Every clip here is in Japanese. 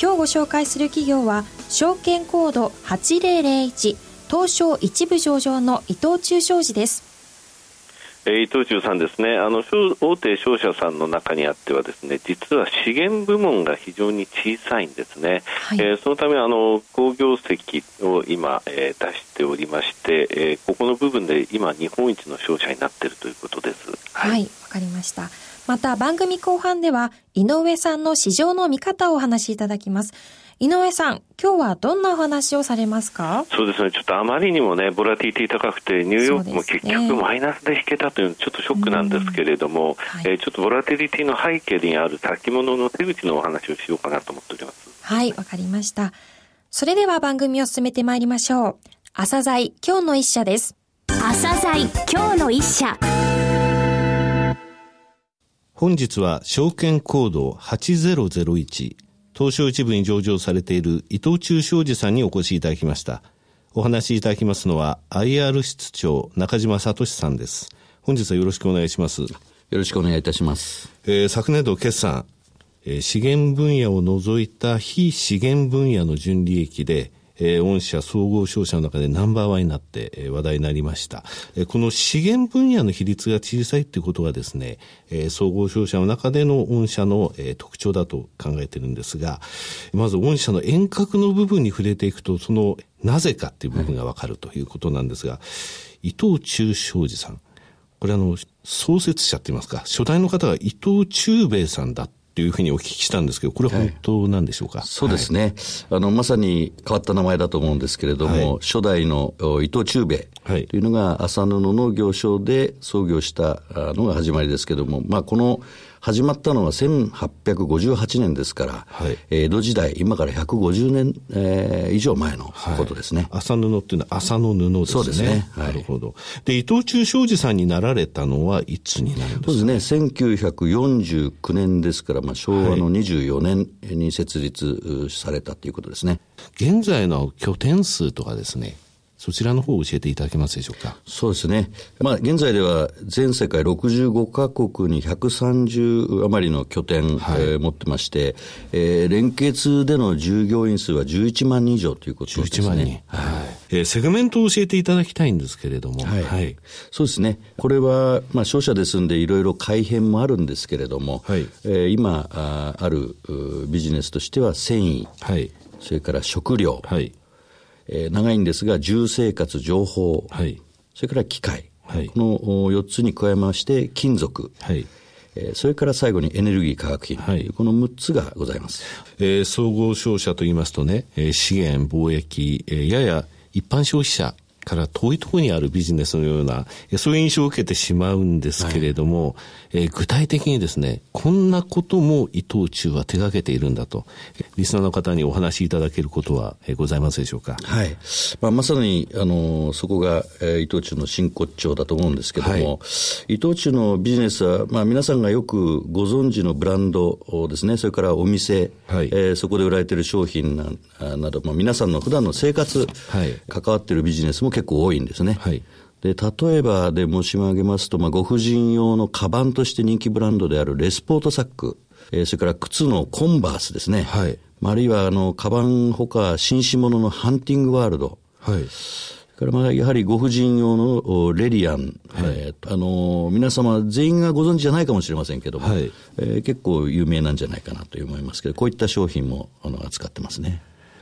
今日ご紹介する企業は証券コード8001東証一部上場の伊藤忠商事です。えー、伊藤忠さんですね。あの大手商社さんの中にあってはですね実は資源部門が非常に小さいんですね、はい、えー、そのためあの好業績を今、えー、出しておりまして、えー、ここの部分で今日本一の商社になっているということです。はい。わ、はい、かりましたまた番組後半では井上さんの市場の見方をお話しいただきます井上さん、今日はどんなお話をされますか？そうですね、ちょっとあまりにもね、ボラティティ高くて、ニューヨークも結局マイナスで引けたというのはちょっとショックなんですけれども、はい、えー、ちょっとボラティリティの背景にある先物の手口のお話をしようかなと思っております。はい、わかりました。それでは番組を進めてまいりましょう。朝鮮今日の一社です。朝鮮今日の一社。本日は証券コード8001東証一部に上場されている伊藤忠商事さんにお越しいただきました。お話しいただきますのは IR 室長中島聡さんです。本日はよろしくお願いします。よろしくお願いいたします。えー、昨年度決算、えー、資源分野を除いた非資源分野の純利益でえー、御社総合商社の中でナンバーワンになって、えー、話題になりました。えー、この資源分野の比率が小さいっていうことはですね、えー、総合商社の中での御社の、えー、特徴だと考えてるんですが、まず御社の遠隔の部分に触れていくと、そのなぜかっていう部分がわかるということなんですが、はい、伊藤忠商事さん。これあの、創設者って言いますか、初代の方が伊藤忠兵衛さんだっというふうにお聞きしたんですけど、これは本当なんでしょうか、はい、そうですね、はい、あの、まさに変わった名前だと思うんですけれども、はい、初代の伊藤忠兵衛というのが麻布の行商で創業したのが始まりですけれども、まあ、この始まったのは1858年ですから、はい、江戸時代、今から150年、えー、以上前のことですね。はい、麻布っていうのは麻の布ですね。そうですね。はい、なるほど。で、伊藤忠商事さんになられたのはいつになるんですか？そうですね。1949年ですから、まあ、昭和の24年に設立されたということですね。現在の拠点数とかですね、そちらの方を教えていただけますでしょうか？そうですね。まあ、現在では全世界65カ国に130余りの拠点、はい、えー、持ってまして、えー、連結での従業員数は11万人以上ということですね。11万人。はい。えー、セグメントを教えていただきたいんですけれども。はい。はい、そうですね。これは、まあ、商社ですんでいろいろ改変もあるんですけれども、はい、えー、今あ、あるビジネスとしては繊維、はい、それから食料、はい、えー、長いんですが、住生活、情報、はい、それから機械、はい、この4つに加えまして、金属、はい。えー、それから最後にエネルギー化学品、はい、この6つがございます、えー、総合商社といいますとね、えー、資源、貿易、えー、やや一般消費者から遠いところにあるビジネスのような、そういう印象を受けてしまうんですけれども、はい、えー、具体的にですね、こんなことも伊藤忠は手掛けているんだと、リスナーの方にお話しいただけることは、えー、ございますでしょうか？はい。まあ、まさに、あの、そこが、えー、伊藤忠の真骨頂だと思うんですけども、はい、伊藤忠のビジネスは、まあ、皆さんがよくご存知のブランドですね、それからお店、はい、えー、そこで売られている商品ななど、まあ、皆さんの普段の生活、はい、関わっているビジネスも結構多いんですね。はいで、例えばで申し上げますと、まあ、ご婦人用のカバンとして人気ブランドであるレスポートサック、えー、それから靴のコンバースですね。はい。あるいは、あの、カバンほか、紳士物のハンティングワールド。はい。それからまあやはりご婦人用のレリアン、はい、えー、あの皆様全員がご存知じゃないかもしれませんけども、はい、えー、結構有名なんじゃないかなと思いますけどこういった商品もあの扱ってますね。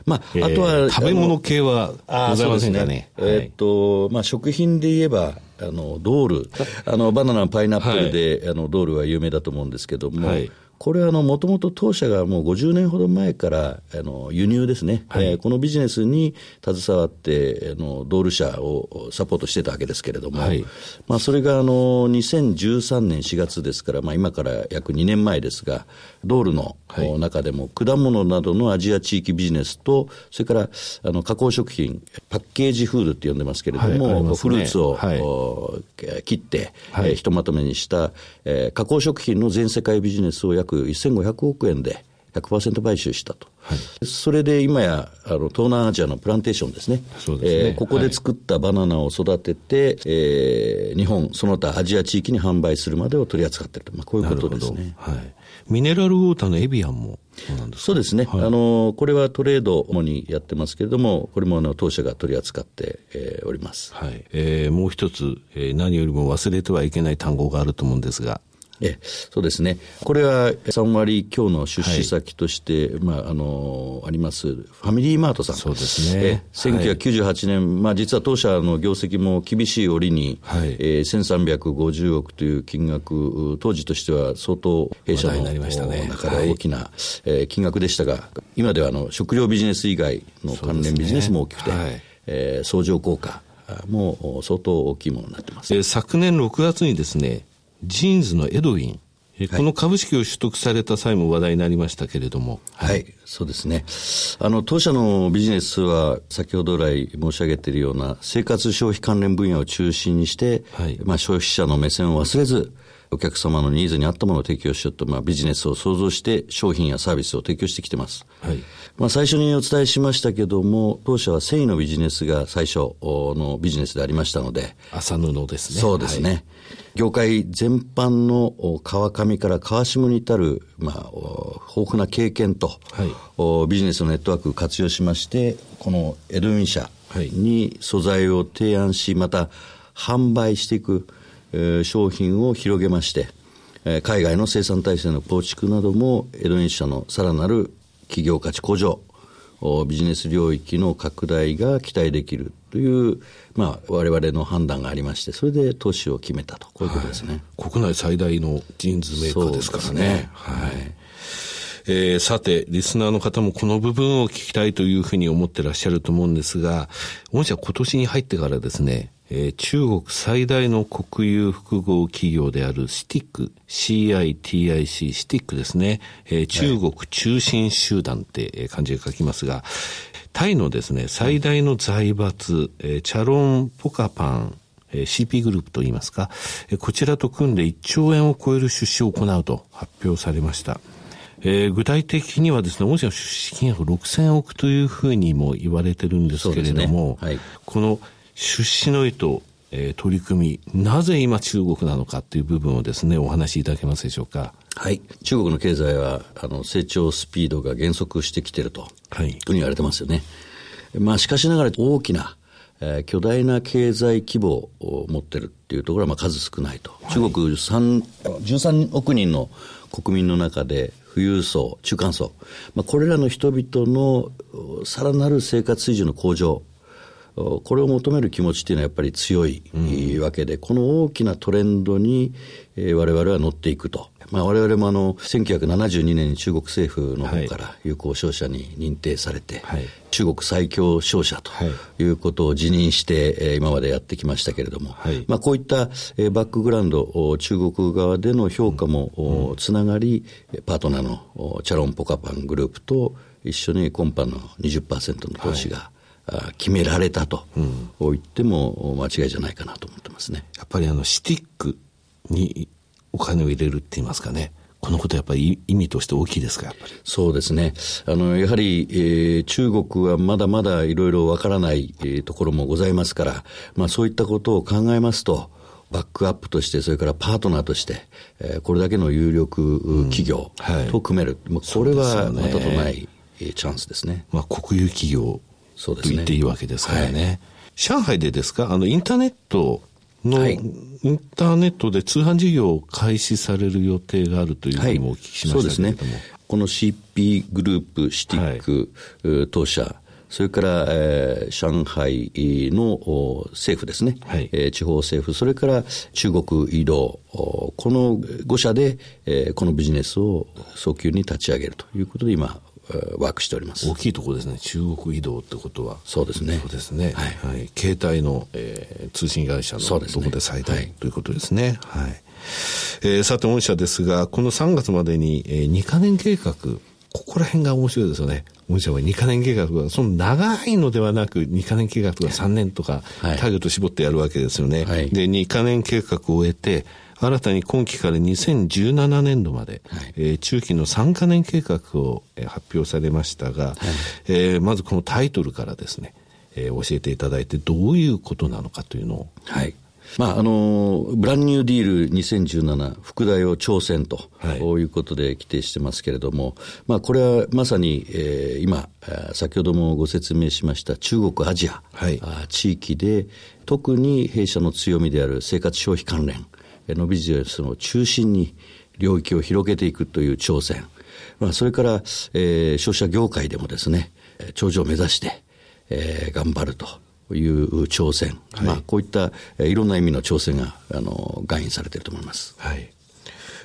まあ、あとは、食べ物系はございませんかね？えっと、まあ、食品で言えば、あの、ドール。あの、バナナ、パイナップルで、はい、あの、ドールは有名だと思うんですけども、はい、これはもともと当社がもう50年ほど前からあの輸入ですね、はい、えー、このビジネスに携わってあのドール社をサポートしてたわけですけれども、はい、まあ、それがあの2013年4月ですから、まあ、今から約2年前ですが、ドールの中でも果物などのアジア地域ビジネスと、それからあの加工食品、パッケージフードって呼んでますけれども、はいね、フルーツを、はい、切って、はい、えー、ひとまとめにした、えー、加工食品の全世界ビジネスを約1500億円で、100%買収したと、はい、それで今やあの東南アジアのプランテーションですね。そうですね、えー、ここで作ったバナナを育てて、はい、えー、日本、その他アジア地域に販売するまでを取り扱っていると、まあ、こういうことですね。はい、ミネラルウォーターのエビアンもそうなんですそうですね、はい、あのこれはトレード主にやってますけれども、これもあの当社が取り扱って、えー、おります、はい。えー、もう一つ、えー、何よりも忘れてはいけない単語があると思うんですが、えそうですね。これは3割強の出資先として、はい、まあ、あの、あります、ファミリーマートさん。そうですね。1998年、はい、まあ、実は当社の業績も厳しい折に、はい、えー、1350億という金額、当時としては相当弊社の中で大きな、ね、えー、金額でしたが、今ではあの食料ビジネス以外の関連ビジネスも大きくて、ねはい、えー、相乗効果も相当大きいものになってます。昨年6月にですね、ジーンズのエドウィン、この株式を取得された際も話題になりましたけれども。はい、はい、そうですね。あの、当社のビジネスは、先ほど来申し上げているような生活消費関連分野を中心にして、はい、まあ消費者の目線を忘れず、お客様のニーズに合ったものを提供しようと、まあ、ビジネスを創造して商品やサービスを提供してきてます。はい。まあ、最初にお伝えしましたけども、当社は繊維のビジネスが最初のビジネスでありましたので。麻布ですね。そうですね。はい業界全般の川上から川下に至る、まあ、豊富な経験と、はい、ビジネスのネットワークを活用しまして、このエドウィン社に素材を提案し、また販売していく、えー、商品を広げまして、えー、海外の生産体制の構築などもエドウィン社のさらなる企業価値向上、ビジネス領域の拡大が期待できるという、まあ、我々の判断がありまして、それで投資を決めたと、こういうことですね。はい、国内最大のジーンズメーカーですからね。ねはい。えー、さて、リスナーの方もこの部分を聞きたいというふうに思ってらっしゃると思うんですが、御社今年に入ってからですね、えー、中国最大の国有複合企業であるシティック、CITIC、シティックですね、えー、中国中心集団って漢字で書きますが、タイのですね、最大の財閥、えー、チャロン・ポカパン、えー、CP グループといいますか、えー、こちらと組んで1兆円を超える出資を行うと発表されました。えー、具体的にはですね、御社の出資金額6000億というふうにも言われてるんですけれども、ね。はい、この出資の意図、えー、取り組み、なぜ今中国なのかという部分をですね、お話しいただけますでしょうか？はい。中国の経済は、あの、成長スピードが減速してきていると、はい。と言われてますよね。まあ、しかしながら大きな、えー、巨大な経済規模を持ってるっていうところは、まあ、数少ないと。はい、中国3、13億人の国民の中で、富裕層、中間層、まあ、これらの人々のさらなる生活水準の向上、これを求める気持ちっていうのはやっぱり強いわけで、うん、この大きなトレンドに、えー、我々は乗っていくと。まあ、我々もあの1972年に中国政府の方から友好商社に認定されて、はい、中国最強商社とい。うことを辞任して、えー、今までやってきましたけれども、はい、まあ、こういった、えー、バックグラウンド中国側での評価も、うん、つながりパートナーのチャロンポカパングループと一緒に今般の20%の投資が、はい決められたと言っても間違いじゃないかなと思ってますね。やっぱりあのシティックにお金を入れるって言いますかね。このことやっぱり意味として大きいですか、やっぱり。そうですね。あの、やはり、えー、中国はまだまだいろいろわからない、えー、ところもございますから、まあそういったことを考えますと、バックアップとして、それからパートナーとして、えー、これだけの有力企業と組める。うんはい、これはまたとない、ね、チャンスですね。まあ国有企業と言っていいわけですからね。はい、上海でですか？あの、インターネットの、はい、インターネットで通販事業を開始される予定があるというふうにもお聞きしましたけれども、はい、そうですね。この CP グループ、シティック、当社、それから、えー、上海の政府ですね、はい、えー、地方政府、それから中国移動、この5社で、えー、このビジネスを早急に立ち上げるということで今、ワークしております。大きいところですね、中国移動ってことは、そうですね、そうですね、はい、はい、携帯の、えー、通信会社のどこで最大、ね、ということですね。はい、えー、さて、御社ですが、この3月までに、えー、2か年計画、ここら辺が面白いですよね。御社は2か年計画が、その長いのではなく、2か年計画とか3年とか、ターゲット絞ってやるわけですよね。はい、で、2か年計画を終えて、新たに今期から2017年度まで、はい、えー、中期の3か年計画を、えー、発表されましたが、はい、えー、まずこのタイトルからですね、えー、教えていただいてどういうことなのかというのを。はい。まあ、あの、ブランニューディール2017、副題を挑戦と、はい、いうことで規定してますけれども、まあ、これはまさに、えー、今、先ほどもご説明しました中国、アジア、はい、地域で、特に弊社の強みである生活消費関連、のビジネスの中心に領域を広げていくという挑戦、まあ、それから、えー、消費者業界でもですね、頂上を目指して、えー、頑張るという挑戦、はい、まあ、こういった、えー、いろんな意味の挑戦があの外印されていると思います。はい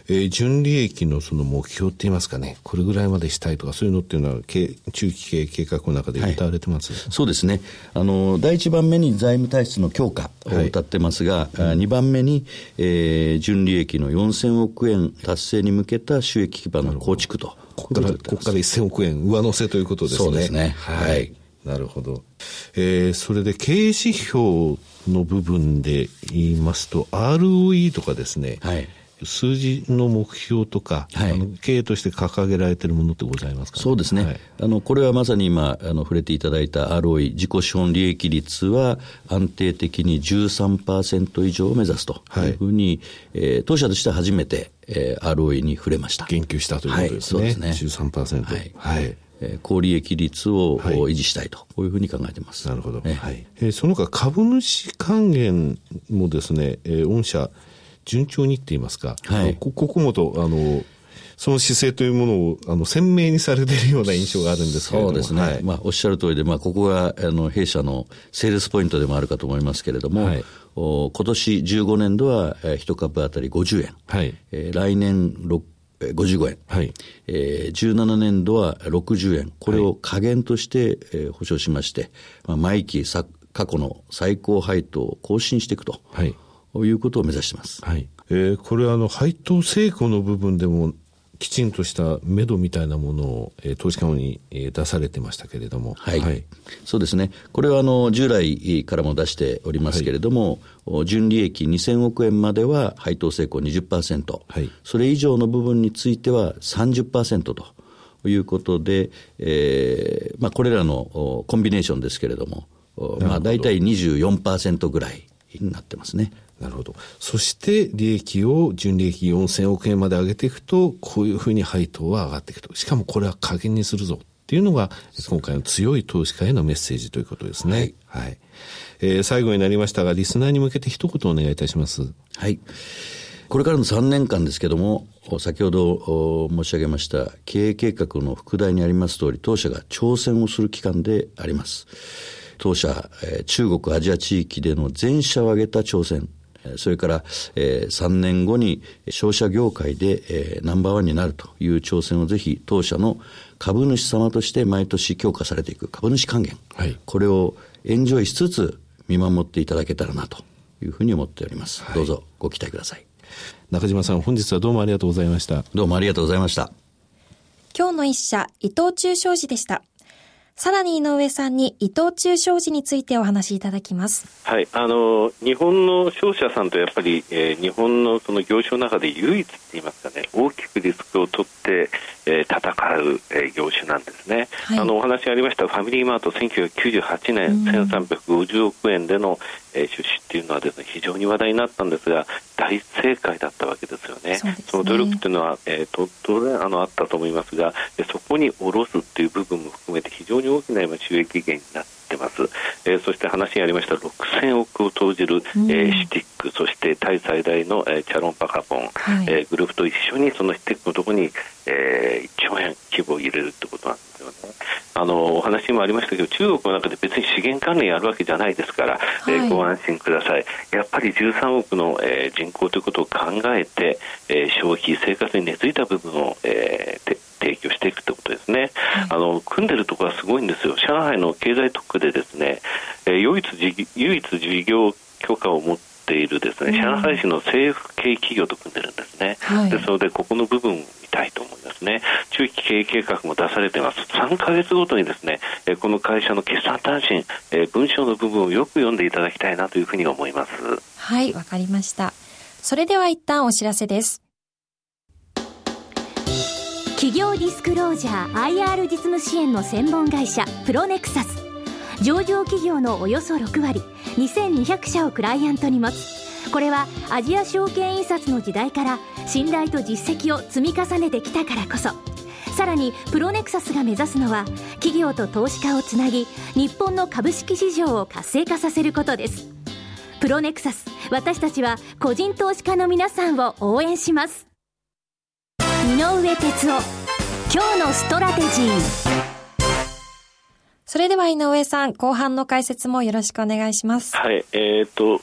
えー、純利益のその目標って言いますかね、これぐらいまでしたいとか、そういうのっていうのは、中期経営計画の中で歌われてます、はい、そうですね。あの、第1番目に財務体質の強化を謳ってますが、はい、2番目に、えー、純利益の4000億円達成に向けた収益基盤の構築と。ここから、ここから1000億円上乗せということですね。そうですね。はい、はい。なるほど。えー、それで経営指標の部分で言いますと、ROE とかですね、はい、数字の目標とか、はい、あの経営として掲げられているものってございますか、ね、そうですね、はい、あのこれはまさに今あの触れていただいた ROE 自己資本利益率は安定的に13%以上を目指すというふうに、はい、えー、当社としては初めて、えー、ROE に触れました。言及したということですね、はい、そうですね。13%はい、はい。高利益率を維持したいと、こういうふうに考えてます。なるほど。はい。えー、その他株主還元もですね、えー、御社、順調にって言いますか、はい、こここもと、あの、その姿勢というものをあの鮮明にされているような印象があるんですけれども。そうですね。はい、まあ、おっしゃる通りで、まあ、ここが、あの、弊社のセールスポイントでもあるかと思いますけれども、はい、お今年15年度は、えー、1株当たり50円。はい。えー、来年6 55円、はい。えー、17年度は60円、これを下限として、えー、保証しまして、まあ、毎期さ過去の最高配当を更新していくと、はい、いうことを目指しています。はい。えー、これはあの、配当成功の部分でも、きちんとした目処みたいなものを、えー、投資家に、えー、出されてましたけれども、はい、はい、そうですね、これはあの従来からも出しておりますけれども、はい、純利益2000億円までは配当成功20%、はい、それ以上の部分については30%ということで、えーまあ、これらのコンビネーションですけれども、まあ、大体24%ぐらいになってますね。なるほど。そして利益を純利益4000億円まで上げていくと、こういうふうに配当は上がっていくと。しかもこれは加減にするぞっていうのが、今回の強い投資家へのメッセージということですね。はい。はい、えー、最後になりましたが、リスナーに向けて一言お願いいたします。はい。これからの3年間ですけども、先ほど申し上げました経営計画の副題にあります通り、当社が挑戦をする期間であります。当社、中国アジア地域での全社を挙げた挑戦、それから、えー、3年後に商社業界で、えー、ナンバーワンになるという挑戦をぜひ当社の株主様として毎年強化されていく株主還元、はい、これをエンジョイしつつ見守っていただけたらなというふうに思っております。はい、どうぞご期待ください。中島さん、本日はどうもありがとうございました。どうもありがとうございました。今日の一社、伊藤忠商事でした。さらに井上さんに伊藤忠商事についてお話しいただきます。はい、あの日本の商社さんとやっぱり、えー、日本のその業種の中で唯一と言いますかね、大きくリスクを取って、えー、戦う、えー、業種なんですね。はい、あのお話がありましたファミリーマート1998年、うん、1350億円での、えー、出資っていうのはですね非常に話題になったんですが大正解だったわけですよね。そねその努力っていうのは、えー、と当然あのあったと思いますが、そこに下ろすっていう部分も含めて非常に大きな今収益源になってます。えー、そして話にありました6000億を投じる、うん、えー、シティックそしてタイ最大の、えー、チャロンパカポン、はい、えー、グループと一緒にそのシティックのところに、えー、1兆円規模を入れるってことなんです。あのお話にもありましたけど中国の中で別に資源関連やるわけじゃないですから、はい、えー、ご安心ください。やっぱり13億の、えー、人口ということを考えて、えー、消費生活に根付いた部分を、えー、提供していくということですね、はい、あの組んでるところはすごいんですよ。上海の経済特区でですね、えー、唯一唯一事業許可を持っているですね、上海市の政府系企業と組んでるんですね、はい、ですのでここの部分たいと思いますね。中期経営計画も出されています。3か月ごとにですね、この会社の決算単身、文章の部分をよく読んでいただきたいなというふうに思います。はい、わかりました。それでは一旦お知らせです。企業ディスクロージャー IR 実務支援の専門会社プロネクサス上場企業のおよそ6割2200社をクライアントに持つこれはアジア証券印刷の時代から信頼と実績を積み重ねてきたからこそさらにプロネクサスが目指すのは企業と投資家をつなぎ日本の株式市場を活性化させることです。プロネクサス私たちは個人投資家の皆さんを応援します。井上哲夫今日のストラテジー。それでは井上さん後半の解説もよろしくお願いします。はいえー、っと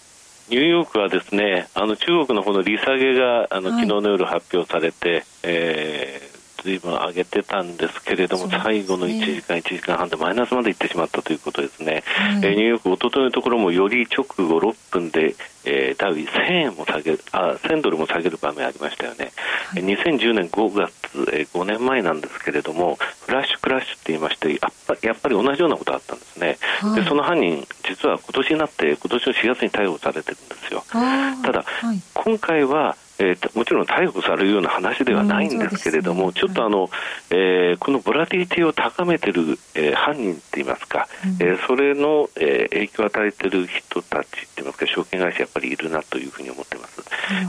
ニューヨークはですねあの中国の方の利下げがあの、はい、昨日の夜発表されて、えーずいぶん上げてたんですけれども、ね、最後の1時間、1時間半でマイナスまでいってしまったということですね、はい、えー、ニューヨーク、おとといのところもより直後6分で、えー、ダウ1000円も下げるあ、1000ドルも下げる場面ありましたよね、はい、2010年5月、えー、5年前なんですけれども、フラッシュクラッシュって言いまして、やっぱやっぱり同じようなことがあったんですね、はい、でその犯人、実は今年になって、今年の4月に逮捕されてるんですよ。ただ、今回はえー、もちろん逮捕されるような話ではないんですけれども、うんね、ちょっとあの、えー、このボラティリティを高めている、えー、犯人といいますか、うん、えー、それの、えー、影響を与えている人たちといいますか、証券会社やっぱりいるなというふうに思っています。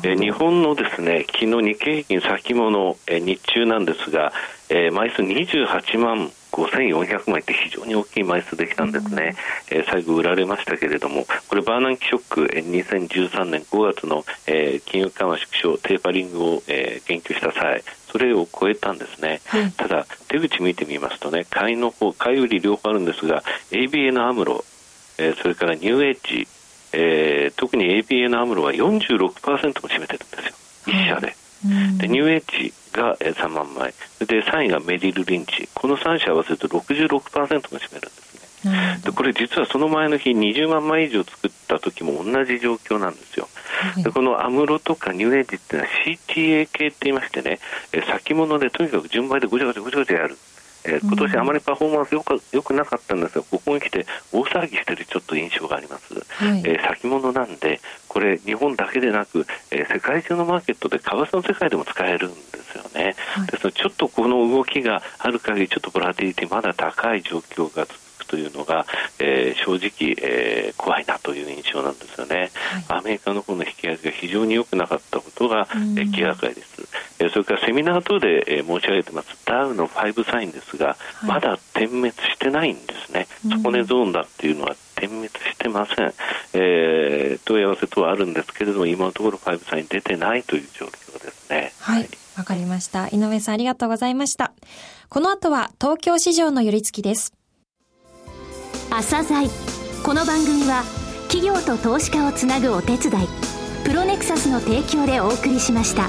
えー、日本のですね、昨日日経平均先物、えー、日中なんですが、えー、枚数28万5400枚って非常に大きい枚数できたんですね、うん、えー、最後売られましたけれどもこれバーナンキショック、えー、2013年5月の、えー、金融緩和縮小テーパリングを、えー、言及した際それを超えたんですね、うん、ただ出口見てみますとね買いの方買い売り両方あるんですが ABN アムロ、えー、それからニューエッジ、えー、特に ABN アムロは46%も占めてるんですよ。1社で。でニューエッジが3万枚。で3位がメリル・リンチ。この3社合わせると66%も占めるんですね、でこれ実はその前の日20万枚以上作った時も同じ状況なんですよ、でこのアムロとかニューエッジっていうのは CTA 系って言いましてね先物でとにかく順番でごちゃごちゃごちゃごちゃやるえー、今年あまりパフォーマンスよくよくなかったんですが、ここに来て大騒ぎしているちょっと印象があります、はい、えー、先物なんで、これ、日本だけでなく、えー、世界中のマーケットで、為替の世界でも使えるんですよね、はい、ですので、ちょっとこの動きがある限り、ちょっとボラティリティ、まだ高い状況が続くというのが、えー、正直、えー、怖いなという印象なんですよね、はい、アメリカの方の引き上げが非常に良くなかったことが、えー、気がかりです。えそれからセミナー等で、え申し上げてます。ダウの5サインですが、はい、まだ点滅してないんですね、底値ゾーンだっていうのは点滅してません、えー、問い合わせ等はあるんですけれども今のところ5サイン出てないという状況ですね。はい。わ、かりました。井上さんありがとうございました。この後は東京市場の寄り付きです。朝鮮。この番組は企業と投資家をつなぐお手伝いプロネクサスの提供でお送りしました。